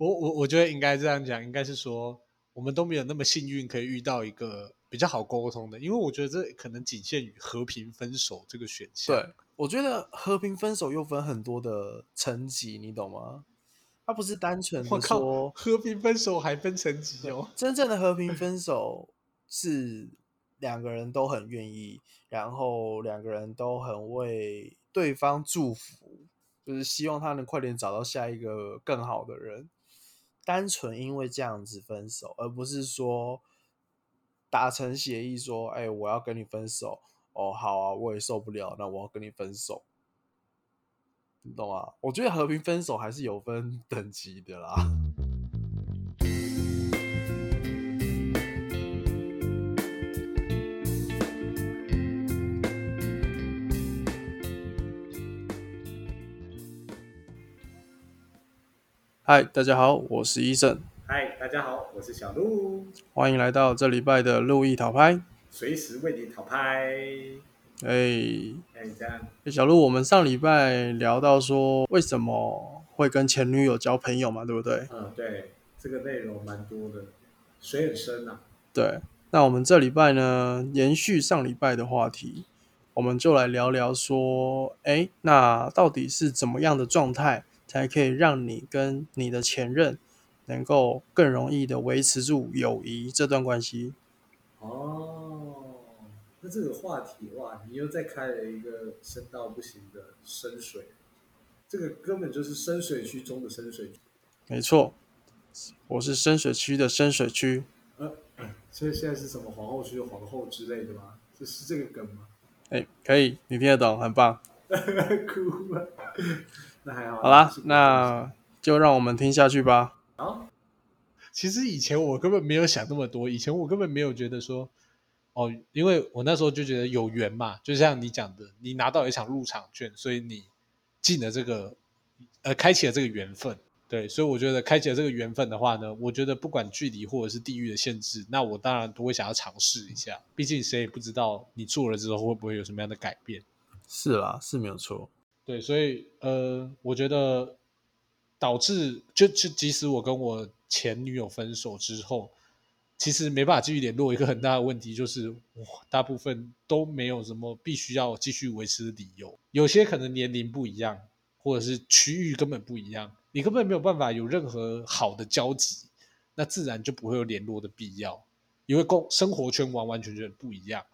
我我我觉得应该这样讲，应该是说我们都没有那么幸运可以遇到一个比较好沟通的，因为我觉得这可能仅限于和平分手这个选项。对，我觉得和平分手又分很多的层级，你懂吗？它不是单纯的说，和平分手还分层级哦。真正的和平分手是两个人都很愿意，然后两个人都很为对方祝福，就是希望他能快点找到下一个更好的人。单纯因为这样子分手，而不是说达成协议说，哎、我要跟你分手。哦，好啊，我也受不了，那我要跟你分手，你懂吗？我觉得和平分手还是有分等级的啦。嗨，大家好，我是医生，嗨，大家好，我是小鹿，欢迎来到这礼拜的路易讨拍。随时为你讨拍。哎、哎，这样小鹿，我们上礼拜聊到说，为什么会跟前女友交朋友嘛，对不对？嗯，对，这个内容蛮多的，水很深呐、对。那我们这礼拜呢，延续上礼拜的话题，我们就来聊聊说，哎，那到底是怎么样的状态，才可以让你跟你的前任能够更容易的维持住友谊这段关系？哦，那这个话题哇，你又再开了一个深到不行的深水，这个根本就是深水区中的深水区。没错，我是深水区的深水区。呃，所以现在是什么皇后区的皇后之类的吗？这是这个梗吗？哎，可以，你听得懂，很棒。哭了。那还好。好啦，那就让我们听下去吧。好。其实以前我根本没有想那么多，以前我根本没有觉得说，哦，因为我那时候就觉得有缘嘛，就像你讲的，你拿到一场入场券，所以你进了这个，呃，开启了这个缘分。对，所以我觉得开启了这个缘分的话呢，我觉得不管距离或者是地域的限制，那我当然都会想要尝试一下。毕竟谁也不知道你做了之后会不会有什么样的改变。是啦，是没有错。对，所以呃，我觉得导致就就即使我跟我前女友分手之后，其实没办法继续联络，一个很大的问题就是，哇，大部分都没有什么必须要继续维持的理由。有些可能年龄不一样，或者是区域根本不一样，你根本没有办法有任何好的交集，那自然就不会有联络的必要，因为共生活圈完完全全不一样。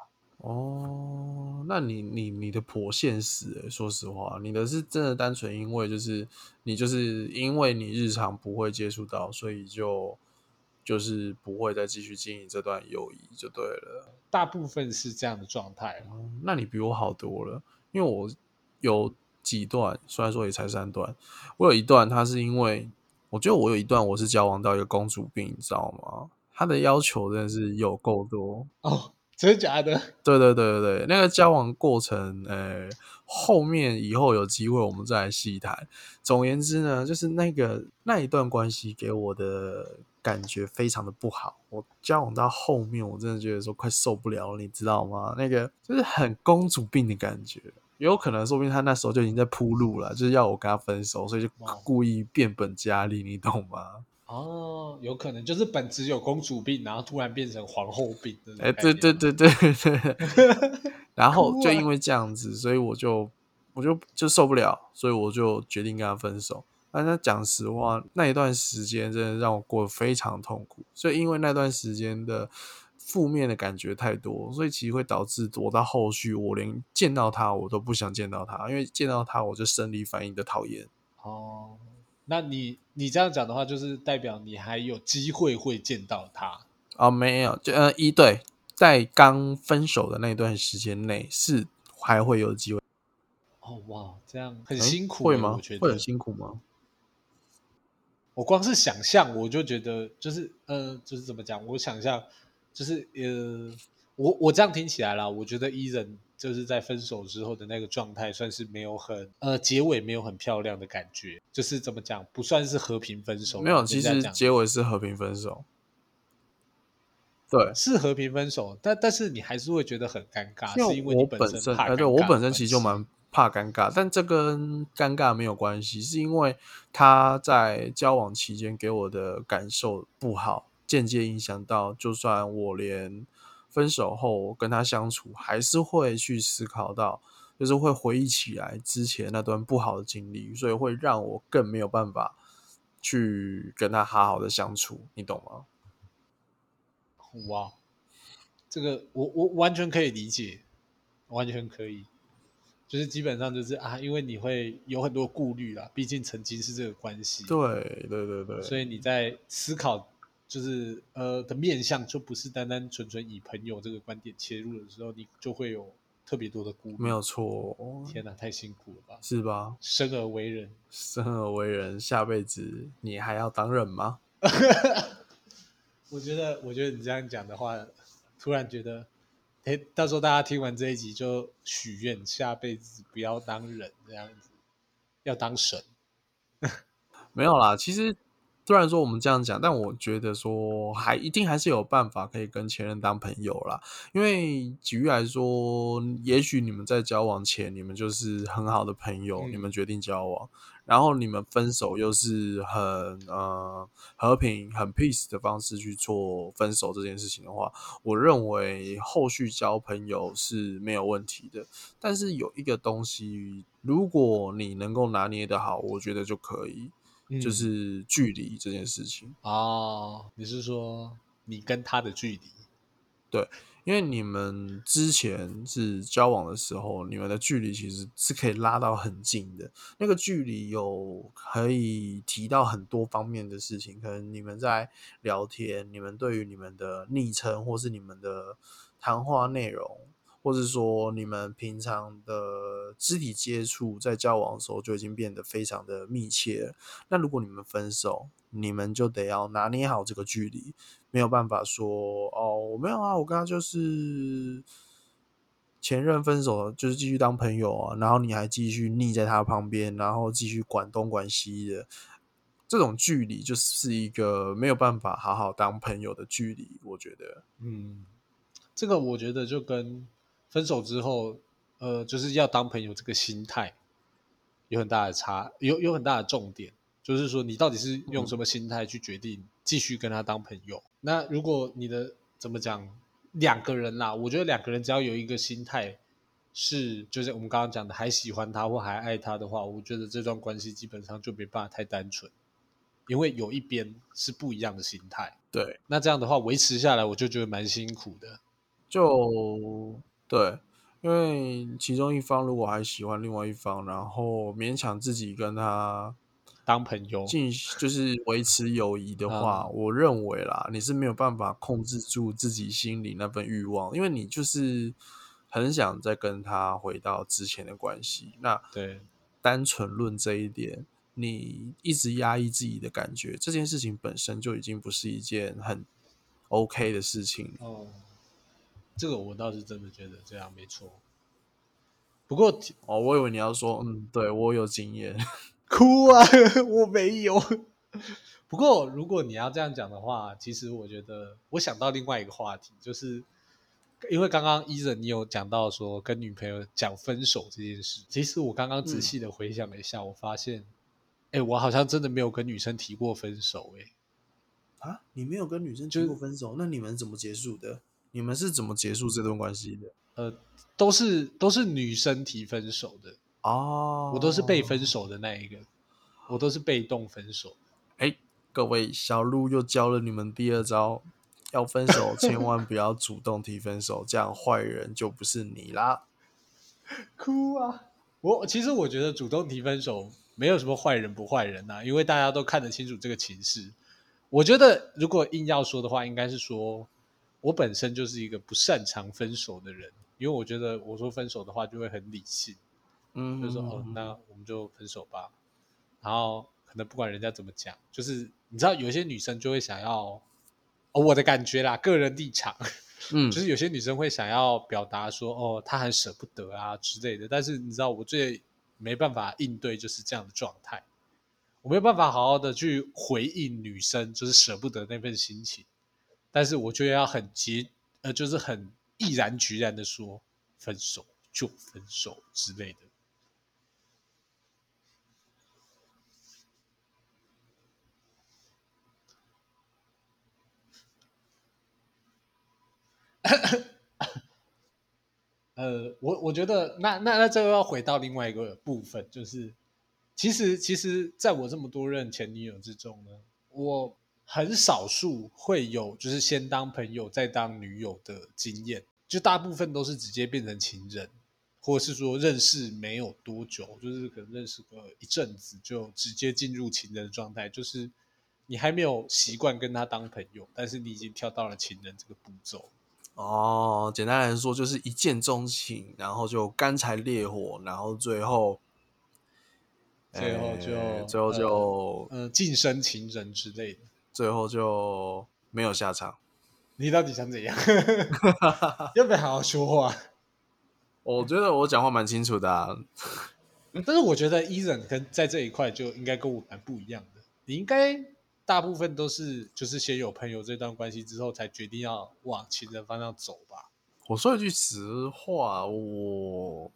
哦，那你你你的婆现实欸，说实话，你的是真的单纯因为就是你就是因为你日常不会接触到，所以就就是不会再继续经营这段友谊就对了。大部分是这样的状态。哦那你比我好多了，因为我有几段，虽然说也才三段，我有一段，他是因为我觉得我有一段我是交往到一个公主病，你知道吗？他的要求真的是有够多。哦，真的假的？对对对对对，那个交往过程，呃，后面以后有机会我们再来细谈。总而言之呢，就是那个那一段关系给我的感觉非常的不好。我交往到后面，我真的觉得说快受不了了，你知道吗？那个就是很公主病的感觉。也有可能，说不定他那时候就已经在铺路了，就是要我跟他分手，所以就故意变本加厉，你懂吗？哦，有可能就是本质有公主病，然后突然变成皇后病的。哎、对对，对对对，然后就因为这样子，所以我就我就就受不了，所以我就决定跟他分手。但是讲实话，那一段时间真的让我过得非常痛苦，所以因为那段时间的负面的感觉太多，所以其实会导致我到后续我连见到他我都不想见到他，因为见到他我就生理反应的讨厌。哦，那你你这样讲的话，就是代表你还有机会会见到他。哦，没有，就呃一对，在刚分手的那段时间内是还会有机会。哦哇，这样很辛苦欸，会吗我觉？得会很辛苦吗？我光是想象，我就觉得就是呃，就是怎么讲？我想象就是呃，我我这样听起来啦，我觉得伊人就是在分手之后的那个状态，算是没有很呃结尾没有很漂亮的感觉，就是怎么讲，不算是和平分手。没有，其实结尾是和平分手。对，是和平分手，但但是你还是会觉得很尴尬，是因为你我本身，哎，对我本身其实就蛮怕尴尬，但这跟尴尬没有关系，是因为他在交往期间给我的感受不好，间接影响到，就算我连分手后跟他相处，还是会去思考到，就是会回忆起来之前那段不好的经历，所以会让我更没有办法去跟他好好的相处，你懂吗？哇，这个我我完全可以理解，完全可以，就是基本上就是啊，因为你会有很多顾虑啦，毕竟曾经是这个关系，对对对对，所以你在思考就是呃的面向，就不是单单纯纯以朋友这个观点切入的时候，你就会有特别多的顾虑。没有错，天哪，太辛苦了吧？是吧？生而为人，生而为人，下辈子你还要当人吗？我觉得，我觉得你这样讲的话，突然觉得，哎，到时候大家听完这一集就许愿，下辈子不要当人这样子，要当神。没有啦，其实虽然说我们这样讲，但我觉得说还一定还是有办法可以跟前任当朋友啦。因为举例来说，也许你们在交往前，你们就是很好的朋友，你们决定交往。然后你们分手又是很呃和平、很 peace 的方式去做分手这件事情的话，我认为后续交朋友是没有问题的。但是有一个东西，如果你能够拿捏的好，我觉得就可以，就是距离这件事情。哦，你是说你跟他的距离？对。因为你们之前是交往的时候，你们的距离其实是可以拉到很近的。那个距离有可以提到很多方面的事情，可能你们在聊天，你们对于你们的昵称，或是你们的谈话内容，或是说你们平常的肢体接触，在交往的时候就已经变得非常的密切。那如果你们分手，你们就得要拿捏好这个距离。没有办法说哦，没有啊，我跟他就是前任分手，就是继续当朋友啊，然后你还继续腻在他旁边，然后继续管东管西的，这种距离就是一个没有办法好好当朋友的距离。我觉得，嗯，这个我觉得就跟分手之后，呃，就是要当朋友这个心态有很大的差，有有很大的重点，就是说你到底是用什么心态去决定继续跟他当朋友。那如果你的怎么讲，两个人啦，我觉得两个人只要有一个心态是，就是我们刚刚讲的还喜欢他或还爱他的话，我觉得这段关系基本上就没办法太单纯，因为有一边是不一样的心态。对，那这样的话维持下来，我就觉得蛮辛苦的。就对，因为其中一方如果还喜欢另外一方，然后勉强自己跟他。当朋友，进就是维持友谊的话，我认为啦，你是没有办法控制住自己心里那份欲望，因为你就是很想再跟他回到之前的关系。那对，单纯论这一点，你一直压抑自己的感觉，这件事情本身就已经不是一件很 OK 的事情。哦，这个我倒是真的觉得这样没错。不过哦，我以为你要说，嗯，对我有经验。哭啊！我没有。不过，如果你要这样讲的话，其实我觉得我想到另外一个话题，就是因为刚刚伊人你有讲到说跟女朋友讲分手这件事。其实我刚刚仔细的回想了一下，我发现，哎，我好像真的没有跟女生提过分手。哎，啊，你没有跟女生提过分手？那你们怎么结束的？你们是怎么结束这段关系的？呃，都是都是女生提分手的。哦，我都是被分手的那一个，我都是被动分手。哎，各位，小鹿又教了你们第二招，要分手 千万不要主动提分手，这样坏人就不是你啦。哭啊！我其实我觉得主动提分手没有什么坏人不坏人呐，因为大家都看得清楚这个情势。我觉得如果硬要说的话，应该是说我本身就是一个不擅长分手的人，因为我觉得我说分手的话就会很理性。嗯，就说哦，那我们就分手吧。然后可能不管人家怎么讲，就是你知道，有些女生就会想要，哦，我的感觉啦，个人立场，嗯，就是有些女生会想要表达说，哦，她很舍不得啊之类的。但是你知道，我最没办法应对就是这样的状态，我没有办法好好的去回应女生就是舍不得那份心情。但是我就要很急，呃，就是很毅然决然的说分手就分手之类的。呃，我我觉得那那那这个要回到另外一个部分，就是其实其实在我这么多任前女友之中呢，我很少数会有就是先当朋友再当女友的经验，就大部分都是直接变成情人，或者是说认识没有多久，就是可能认识个一阵子就直接进入情人的状态，就是你还没有习惯跟他当朋友，但是你已经跳到了情人这个步骤。哦，简单来说就是一见钟情，然后就干柴烈火，然后最后，最后就、呃最后就、嗯晋升情人之类的。最后就没有下场。你到底想怎样？要不要好好说话？我觉得我讲话蛮清楚的、啊，但是我觉得伊人跟在这一块就应该跟我蛮不一样的。你应该大部分都是就是先有朋友这段关系之后，才决定要往情人方向走吧。我说一句实话，我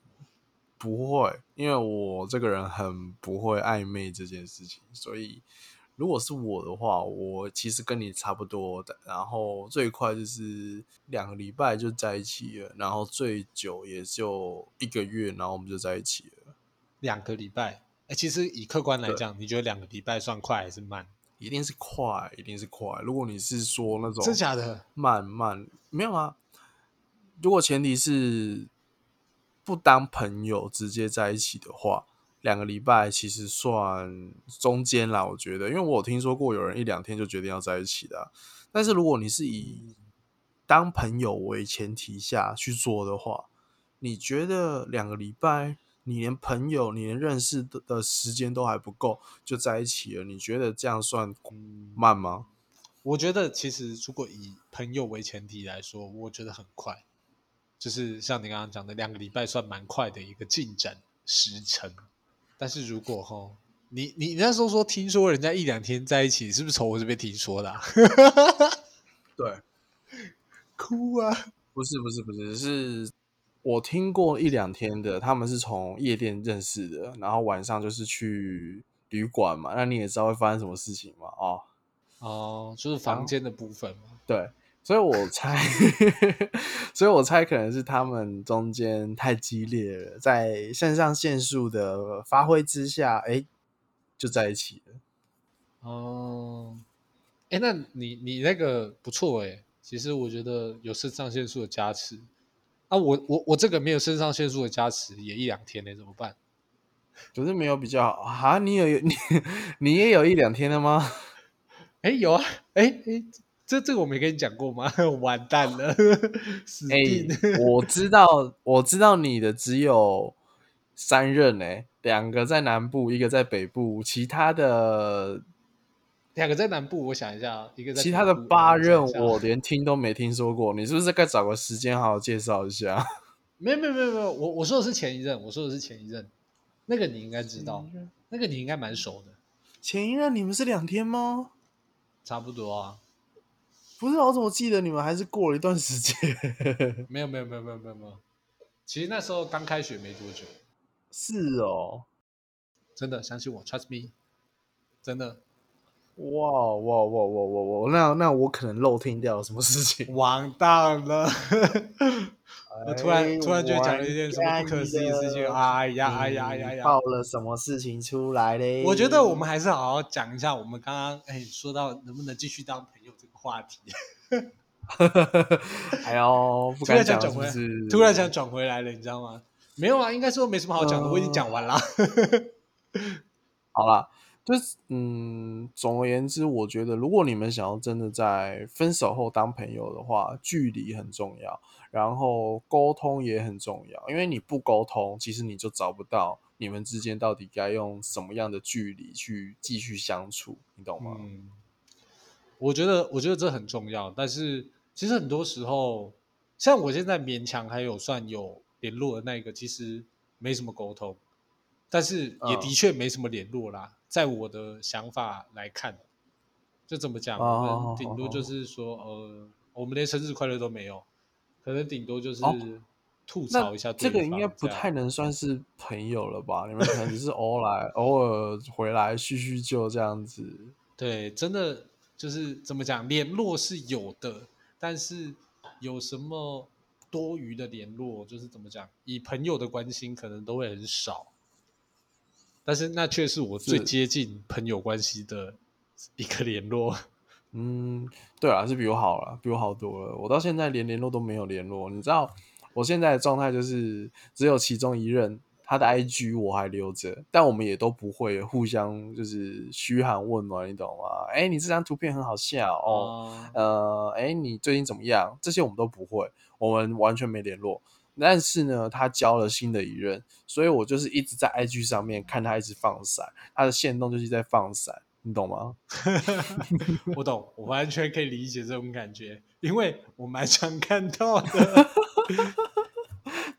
不会，因为我这个人很不会暧昧这件事情，所以如果是我的话，我其实跟你差不多的，然后最快就是两个礼拜就在一起了，然后最久也就一个月，然后我们就在一起了，两个礼拜，哎，其实以客观来讲，你觉得两个礼拜算快还是慢？一定是快，一定是快。如果你是说那种真假的？慢慢没有啊。如果前提是不当朋友直接在一起的话，两个礼拜其实算中间啦。我觉得，因为我有听说过有人一两天就决定要在一起的啊、但是如果你是以当朋友为前提下去做的话，你觉得两个礼拜，你连朋友、你连认识的的时间都还不够就在一起了，你觉得这样算慢吗？我觉得其实如果以朋友为前提来说，我觉得很快，就是像你刚刚讲的，两个礼拜算蛮快的一个进展时程。但是如果哈，你你你那时候说听说人家一两天在一起，是不是从我这边听说的、啊？对，哭啊！不是不是不是，是我听过一两天的，他们是从夜店认识的，然后晚上就是去旅馆嘛，那你也知道会发生什么事情嘛，哦，哦，就是房间的部分嘛。对，所以我猜，所以我猜可能是他们中间太激烈了，在肾上腺素的发挥之下，哎，就在一起了。哦，哎，那你你那个不错哎，其实我觉得有肾上腺素的加持啊，我我我这个没有肾上腺素的加持，也一两天呢，怎么办？可是没有比较好啊，你有 你你也有一两天了吗？哎，有啊，哎哎，这这个我没跟你讲过吗？完蛋了，死哎、定！我知道，我知道你的只有三任哎、两个在南部，一个在北部，其他的两个在南部，我想一下啊，一个在其他的八任我 连听都没听说过，你是不是该找个时间好好介绍一下？没有没有没有没有，我我说的是前一任，我说的是前一任，那个你应该知道，那个你应该蛮熟的，前一任你们是两天吗？差不多啊。不是，我怎么记得你们还是过了一段时间？没有没有没有没有没有没有，其实那时候刚开学没多久，是哦，真的相信我，trust me，真的哇哇哇哇哇哇！那那我可能漏听掉了什么事情？完蛋了。我突然哎突然就讲了一件什么不可思议的事情，哎呀哎呀哎呀哎呀！爆了什么事情出来嘞？我觉得我们还是好好讲一下，我们刚刚哎说到能不能继续当朋友这个话题，哎呦，不敢讲想转回来，是是？突然想转回来了，你知道吗？没有啊，应该说没什么好讲的，我已经讲完了。好啦，就是嗯，总而言之，我觉得如果你们想要真的在分手后当朋友的话，距离很重要，然后沟通也很重要，因为你不沟通，其实你就找不到你们之间到底该用什么样的距离去继续相处，你懂吗？嗯，我觉得我觉得这很重要，但是其实很多时候，像我现在勉强还有算有联络的那一个，其实没什么沟通，但是也嗯的确没什么联络啦。在我的想法来看，就怎么讲，哦我们顶多就是说，呃，我们连生日快乐都没有，可能顶多就是哦吐槽一下对这个应该不太能算是朋友了吧？你们可能只是偶尔 偶尔回来叙叙旧这样子。对，真的就是怎么讲，联络是有的，但是有什么多余的联络，就是怎么讲，以朋友的关心可能都会很少。但是那却是我最接近朋友关系的一个联络。嗯，对啊，是比我好了，比我好多了。我到现在连联络都没有联络，你知道，我现在的状态就是只有其中一任他的 IG 我还留着，但我们也都不会互相就是嘘寒问暖，你懂吗？哎，你这张图片很好笑哦，哦，呃，哎，你最近怎么样？这些我们都不会，我们完全没联络。但是呢，他交了新的一任，所以我就是一直在 IG 上面看他一直放闪，他的线动就是在放闪，你懂吗？我懂，我完全可以理解这种感觉，因为我蛮常看到的。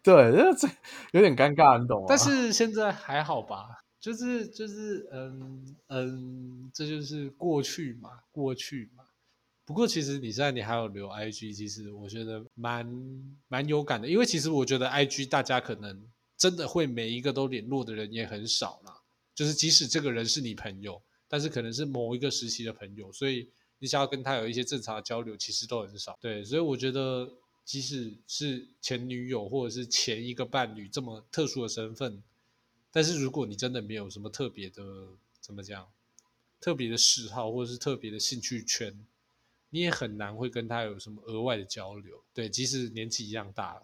对，这这有点尴尬，你懂吗？但是现在还好吧，就是就是嗯嗯，这就是过去嘛，过去嘛。不过其实你现在你还有留 IG，其实我觉得蛮蛮有感的，因为其实我觉得 IG 大家可能真的会每一个都联络的人也很少啦。就是即使这个人是你朋友，但是可能是某一个时期的朋友，所以你想要跟他有一些正常的交流，其实都很少。对，所以我觉得即使是前女友或者是前一个伴侣这么特殊的身份，但是如果你真的没有什么特别的怎么讲，特别的嗜好或者是特别的兴趣圈，你也很难会跟他有什么额外的交流。对，即使年纪一样大了，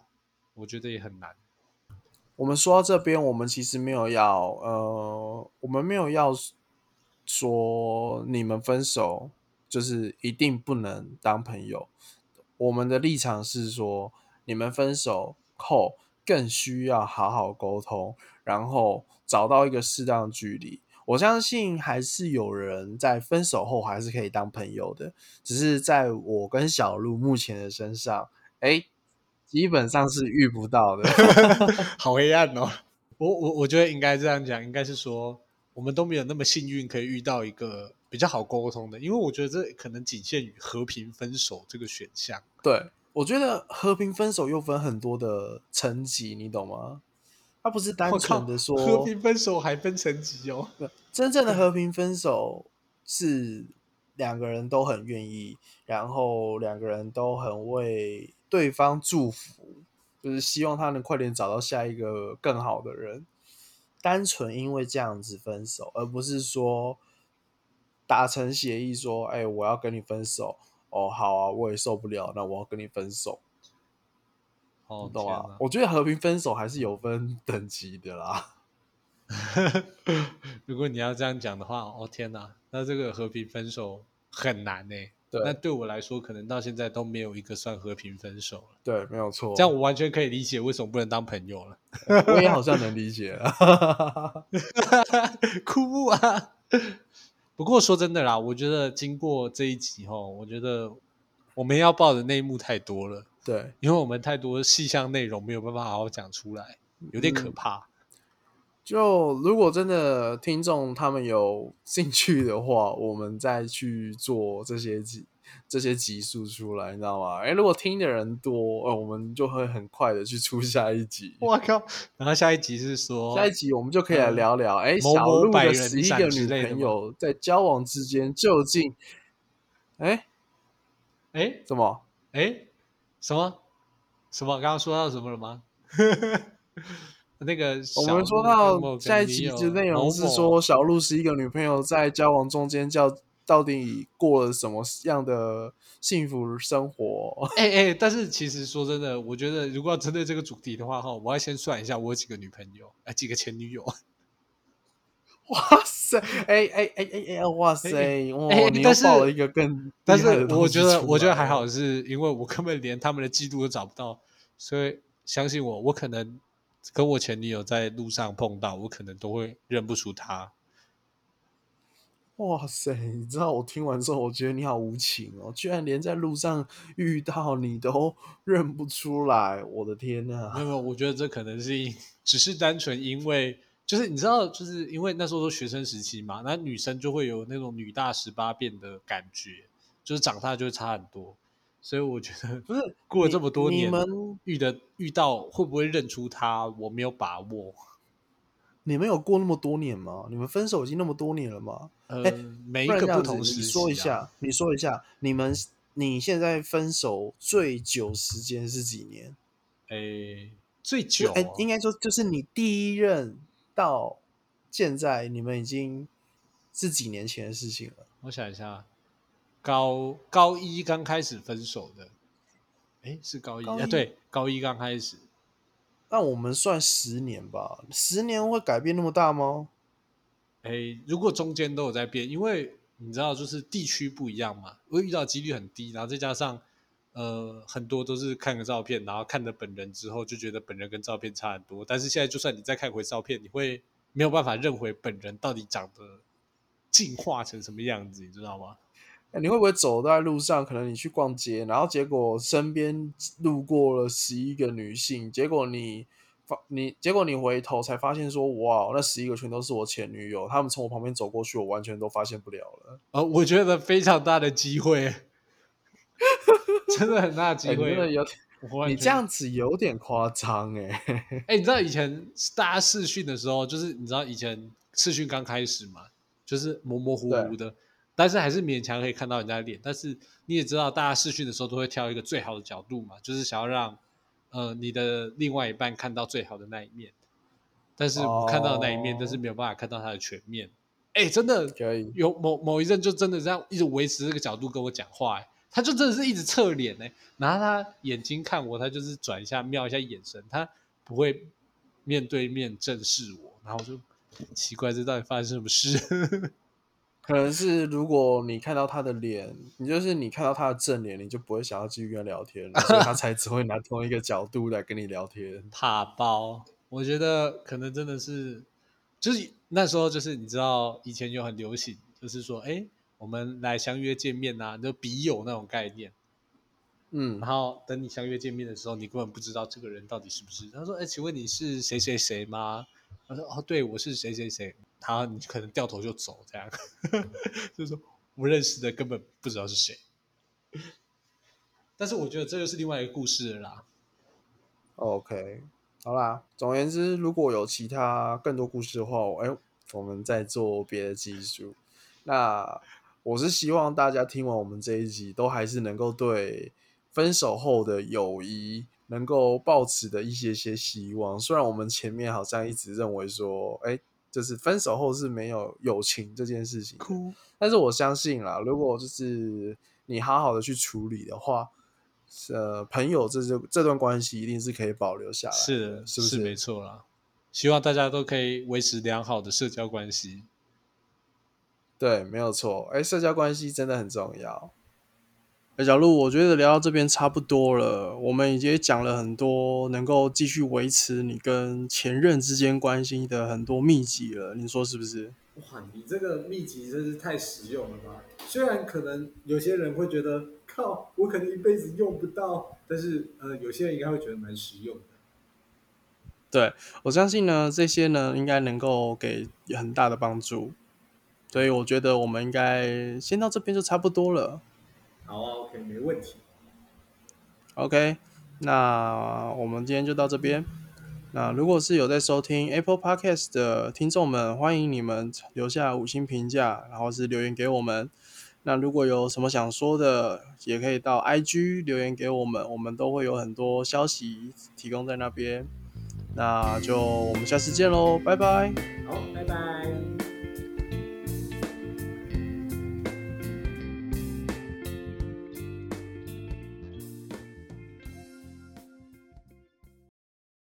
我觉得也很难。我们说到这边，我们其实没有要，呃，我们没有要说你们分手就是一定不能当朋友。我们的立场是说，你们分手后更需要好好沟通，然后找到一个适当距离。我相信还是有人在分手后还是可以当朋友的，只是在我跟小鹿目前的身上，哎，基本上是遇不到的。好黑暗哦！我我我觉得应该这样讲，应该是说我们都没有那么幸运可以遇到一个比较好沟通的，因为我觉得这可能仅限于和平分手这个选项。对，我觉得和平分手又分很多的层级，你懂吗？他不是单纯的说和平分手还分层级哦。真正的和 平分手是两个人都很愿意，然后两个人都很为对方祝福，就是希望他能快点找到下一个更好的人。单纯因为这样子分手，而不是说达成协议说，哎、我要跟你分手。哦，好啊，我也受不了，那我要跟你分手，哦，懂啊？我觉得和平分手还是有分等级的啦。如果你要这样讲的话，哦天哪，那这个和平分手很难呢。对那对我来说，可能到现在都没有一个算和平分手了。对，没有错。这样我完全可以理解为什么不能当朋友了。我也好像能理解了。哭啊！不过说真的啦，我觉得经过这一集后，我觉得我们要报的内幕太多了，对，因为我们太多细项内容没有办法好好讲出来，有点可嗯怕。就如果真的听众他们有兴趣的话，我们再去做这些集这些集数出来，你知道吗？哎，如果听的人多，呃，我们就会很快的去出下一集。我靠！然后下一集是说，下一集我们就可以来聊聊，哎、某小鹿的十一个女朋友在交往之间究竟，哎，哎怎么？哎，什么什么？刚刚说到什么了吗？那个我们说到下一集的内容是说，小鹿十一个女朋友在交往中间叫到底过了什么样的幸福生活？哎哎，但是其实说真的，我觉得如果要针对这个主题的话，哈，我要先算一下我有几个女朋友，哎，几个前女友。哇塞！哎哎哎哎哎！哇塞！哇、哎你又爆了一个更但是我觉得，我觉得还好，是因为我根本连他们的记录都找不到，所以相信我，我可能跟我前女友在路上碰到，我可能都会认不出她。哇塞！你知道我听完之后，我觉得你好无情哦，居然连在路上遇到你都认不出来！我的天呐！没有没有，我觉得这可能是因只是单纯因为，就是你知道，就是因为那时候都学生时期嘛，那女生就会有那种女大十八变的感觉，就是长大就会差很多，所以我觉得不是过了这么多年，你们遇的遇到会不会认出她，我没有把握。你们有过那么多年吗？你们分手已经那么多年了吗？呃，哎每一个不同时期、啊、你说一下，你说一下，你们你现在分手最久时间是几年？诶，最久、哎、哦，应该说就是你第一任到现在，你们已经是几年前的事情了。我想一下，高高一刚开始分手的，诶，是高一啊？高一对，高一刚开始。那我们算十年吧，十年会改变那么大吗？诶，如果中间都有在变，因为你知道，就是地区不一样嘛，会遇到几率很低，然后再加上呃很多都是看个照片，然后看了本人之后就觉得本人跟照片差很多，但是现在就算你再看回照片，你会没有办法认回本人到底长得进化成什么样子，你知道吗？哎你会不会走在路上，可能你去逛街，然后结果身边路过了十一个女性，结果你发你结果你回头才发现说，哇，那十一个全都是我前女友，他们从我旁边走过去，我完全都发现不了了。呃，我觉得非常大的机会，真的很大的机会。真的有，你这样子有点夸张哎。哎、你知道以前大家试训的时候，就是你知道以前试训刚开始嘛，就是模模糊糊的，但是还是勉强可以看到人家的脸。但是你也知道，大家试训的时候都会挑一个最好的角度嘛，就是想要让呃你的另外一半看到最好的那一面。但是我看到的那一面，哦但是没有办法看到他的全面。哎、真的可以，有某某一阵就真的这样一直维持这个角度跟我讲话、哎，他就真的是一直侧脸哎，然后他眼睛看我，他就是转一下瞄一下眼神，他不会面对面正视我，然后我就奇怪这到底发生什么事？可能是如果你看到他的脸，你就是你看到他的正脸，你就不会想要继续跟他聊天了，所以他才 只会拿同一个角度来跟你聊天。怕包，我觉得可能真的是，就是那时候就是你知道以前有很流行，就是说哎，我们来相约见面呐、就笔友那种概念。嗯然，后等你相约见面的时候，你根本不知道这个人到底是不是。他说：“哎，请问你是谁谁谁吗？”他说：“哦，对，我是谁谁谁。”他你可能掉头就走，这样，就是说不认识的根本不知道是谁。但是我觉得这就是另外一个故事了啦。OK，好啦。总而言之，如果有其他更多故事的话，哎、我们再做别的技术。那我是希望大家听完我们这一集，都还是能够对分手后的友谊能够抱持的一些些希望。虽然我们前面好像一直认为说，哎、就是分手后是没有友情这件事情，哭，但是我相信啦，如果就是你好好的去处理的话，呃，朋友这这这段关系一定是可以保留下来，是的，是不是？没错啦。希望大家都可以维持良好的社交关系。对，没有错。哎，社交关系真的很重要。哎，小鹿，我觉得聊到这边差不多了，我们已经讲了很多能够继续维持你跟前任之间关系的很多秘籍了，你说是不是？哇，你这个秘籍真是太实用了吧！虽然可能有些人会觉得，靠，我可能一辈子用不到，但是呃，有些人应该会觉得蛮实用的。对我相信呢，这些呢应该能够给很大的帮助，所以我觉得我们应该先到这边就差不多了。好啊，OK，没问题。OK，那我们今天就到这边。那如果是有在收听 Apple Podcast 的听众们，欢迎你们留下五星评价，然后是留言给我们。那如果有什么想说的，也可以到 IG 留言给我们，我们都会有很多消息提供在那边。那就我们下次见喽，拜拜。好，拜拜。